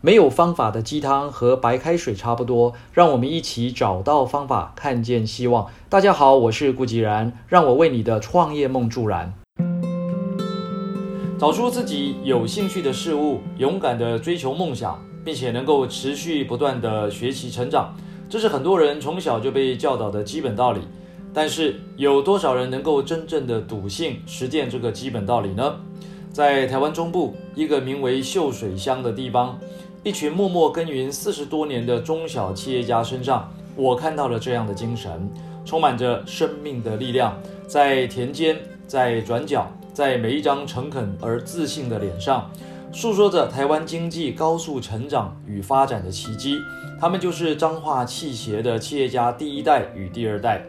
没有方法的鸡汤和白开水差不多，让我们一起找到方法，看见希望。大家好，我是顾吉然，让我为你的创业梦助燃。找出自己有兴趣的事物，勇敢地追求梦想，并且能够持续不断地学习成长，这是很多人从小就被教导的基本道理。但是，有多少人能够真正的笃信实践这个基本道理呢？在台湾中部一个名为秀水乡的地方。一群默默耕耘四十多年的中小企业家身上，我看到了这样的精神，充满着生命的力量，在田间，在转角，在每一张诚恳而自信的脸上，诉说着台湾经济高速成长与发展的奇迹。他们就是彰化汽协的企业家第一代与第二代。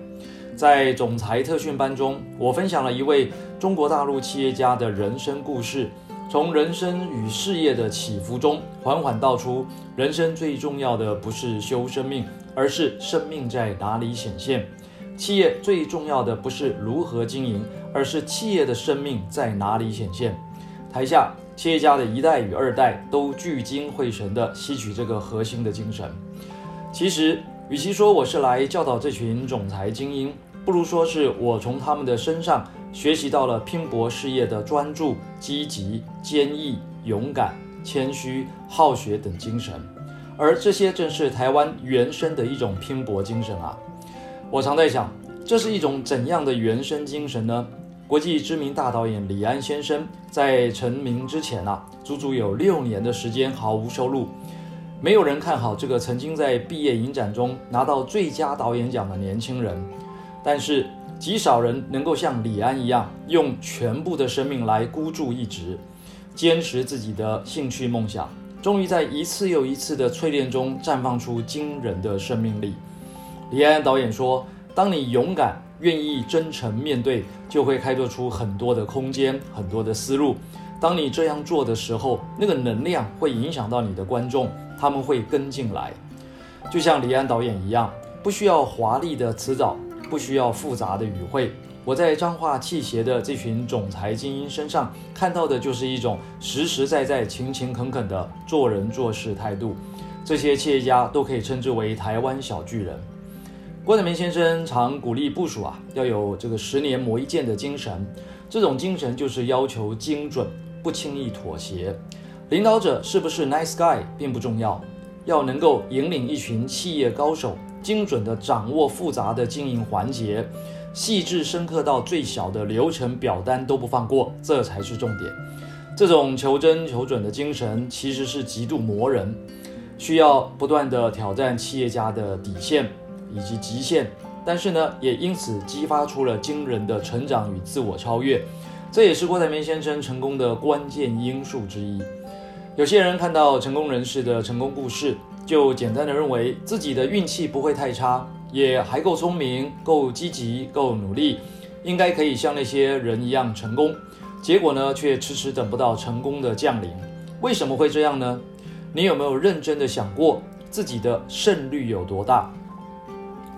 在总裁特训班中，我分享了一位中国大陆企业家的人生故事。从人生与事业的起伏中，缓缓道出：人生最重要的不是修生命，而是生命在哪里显现；企业最重要的不是如何经营，而是企业的生命在哪里显现。台下企业家的一代与二代都聚精会神地吸取这个核心的精神。其实，与其说我是来教导这群总裁精英，不如说是我从他们的身上。学习到了拼搏事业的专注、积极、坚毅、勇敢、谦虚、好学等精神，而这些正是台湾原生的一种拼搏精神啊！我常在想，这是一种怎样的原生精神呢？国际知名大导演李安先生在成名之前啊，足足有六年的时间毫无收入，没有人看好这个曾经在毕业影展中拿到最佳导演奖的年轻人，但是。极少人能够像李安一样，用全部的生命来孤注一掷，坚持自己的兴趣梦想，终于在一次又一次的淬炼中绽放出惊人的生命力。李安导演说：“当你勇敢、愿意真诚面对，就会开拓出很多的空间、很多的思路。当你这样做的时候，那个能量会影响到你的观众，他们会跟进来。就像李安导演一样，不需要华丽的辞藻。”不需要复杂的语汇，我在彰化气协的这群总裁精英身上看到的就是一种实实在在、勤勤恳恳的做人做事态度。这些企业家都可以称之为台湾小巨人。郭台铭先生常鼓励部署啊，要有这个十年磨一剑的精神。这种精神就是要求精准，不轻易妥协。领导者是不是 nice guy 并不重要，要能够引领一群企业高手。精准地掌握复杂的经营环节，细致深刻到最小的流程表单都不放过，这才是重点。这种求真求准的精神其实是极度磨人，需要不断地挑战企业家的底线以及极限，但是呢，也因此激发出了惊人的成长与自我超越。这也是郭台铭先生成功的关键因素之一。有些人看到成功人士的成功故事。就简单的认为自己的运气不会太差，也还够聪明、够积极、够努力，应该可以像那些人一样成功。结果呢，却迟迟等不到成功的降临。为什么会这样呢？你有没有认真的想过自己的胜率有多大？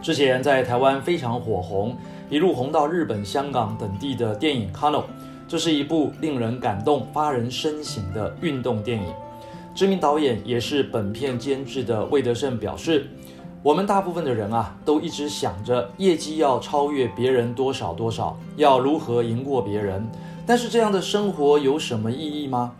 之前在台湾非常火红，一路红到日本、香港等地的电影《Kano》，这是一部令人感动、发人深省的运动电影。知名导演也是本片监制的魏德胜表示：“我们大部分的人啊，都一直想着业绩要超越别人多少多少，要如何赢过别人。但是这样的生活有什么意义吗？”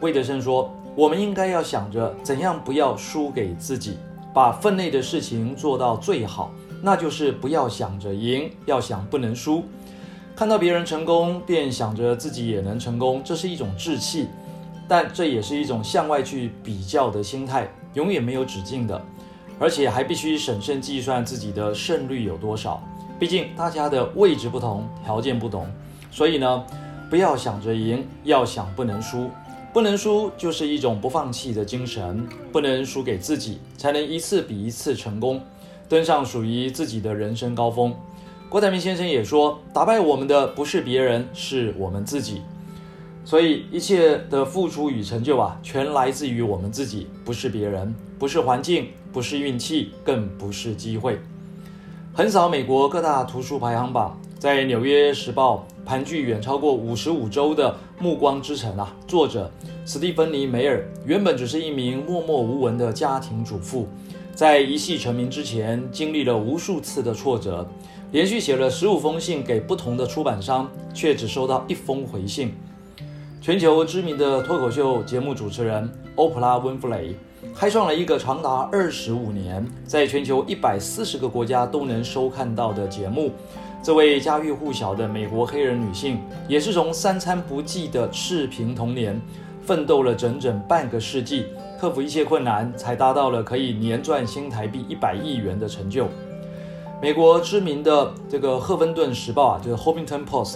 魏德胜说：“我们应该要想着怎样不要输给自己，把分内的事情做到最好，那就是不要想着赢，要想不能输。看到别人成功，便想着自己也能成功，这是一种志气。”但这也是一种向外去比较的心态，永远没有止境的，而且还必须审慎计算自己的胜率有多少。毕竟大家的位置不同，条件不同，所以呢，不要想着赢，要想不能输。不能输就是一种不放弃的精神，不能输给自己，才能一次比一次成功，登上属于自己的人生高峰。郭台铭先生也说，打败我们的不是别人，是我们自己。所以一切的付出与成就啊，全来自于我们自己，不是别人，不是环境，不是运气，更不是机会。横扫美国各大图书排行榜，在《纽约时报》盘踞远超过五十五周的《暮光之城》啊，作者斯蒂芬妮·梅尔原本只是一名默默无闻的家庭主妇，在一系成名之前，经历了无数次的挫折，连续写了十五封信给不同的出版商，却只收到一封回信。全球知名的脱口秀节目主持人欧普拉·温弗雷开创了一个长达二十五年，在全球一百四十个国家都能收看到的节目。这位家喻户晓的美国黑人女性，也是从三餐不继的赤贫童年，奋斗了整整半个世纪，克服一切困难，才达到了可以年赚新台币一百亿元的成就。美国知名的这个《赫芬顿时报》啊，就是《Huffington Post》。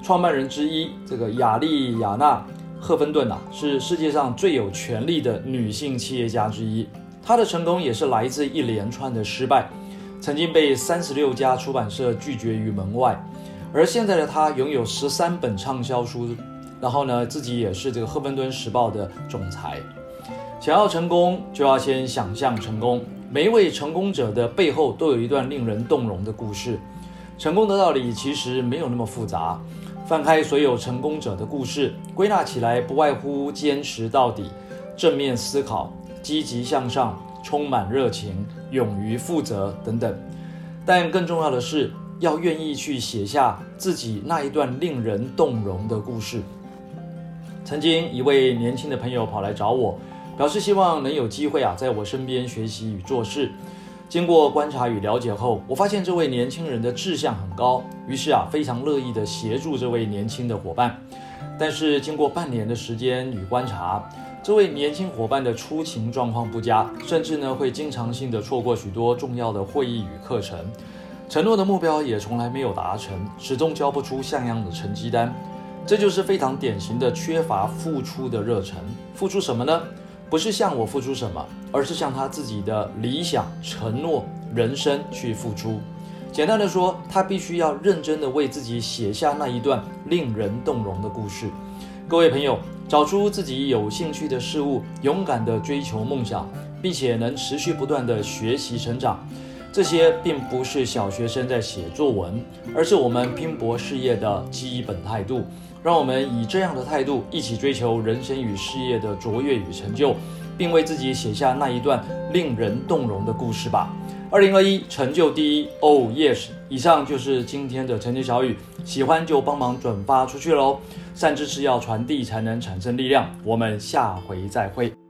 创办人之一，这个亚利亚娜·赫芬顿呐，是世界上最有权力的女性企业家之一。她的成功也是来自一连串的失败，曾经被三十六家出版社拒绝于门外。而现在的她拥有十三本畅销书，然后呢，自己也是这个《赫芬顿时报》的总裁。想要成功，就要先想象成功。每一位成功者的背后都有一段令人动容的故事。成功的道理其实没有那么复杂。翻开所有成功者的故事，归纳起来不外乎坚持到底、正面思考、积极向上、充满热情、勇于负责等等。但更重要的是，要愿意去写下自己那一段令人动容的故事。曾经一位年轻的朋友跑来找我，表示希望能有机会啊，在我身边学习与做事。经过观察与了解后，我发现这位年轻人的志向很高，于是啊，非常乐意的协助这位年轻的伙伴。但是经过半年的时间与观察，这位年轻伙伴的出勤状况不佳，甚至呢会经常性的错过许多重要的会议与课程，承诺的目标也从来没有达成，始终交不出像样的成绩单。这就是非常典型的缺乏付出的热忱。付出什么呢？不是向我付出什么，而是向他自己的理想、承诺、人生去付出。简单的说，他必须要认真的为自己写下那一段令人动容的故事。各位朋友，找出自己有兴趣的事物，勇敢的追求梦想，并且能持续不断的学习成长，这些并不是小学生在写作文，而是我们拼搏事业的基本态度。让我们以这样的态度，一起追求人生与事业的卓越与成就，并为自己写下那一段令人动容的故事吧。二零二一，成就第一，Oh yes！以上就是今天的晨间小语，喜欢就帮忙转发出去喽。善知识要传递，才能产生力量。我们下回再会。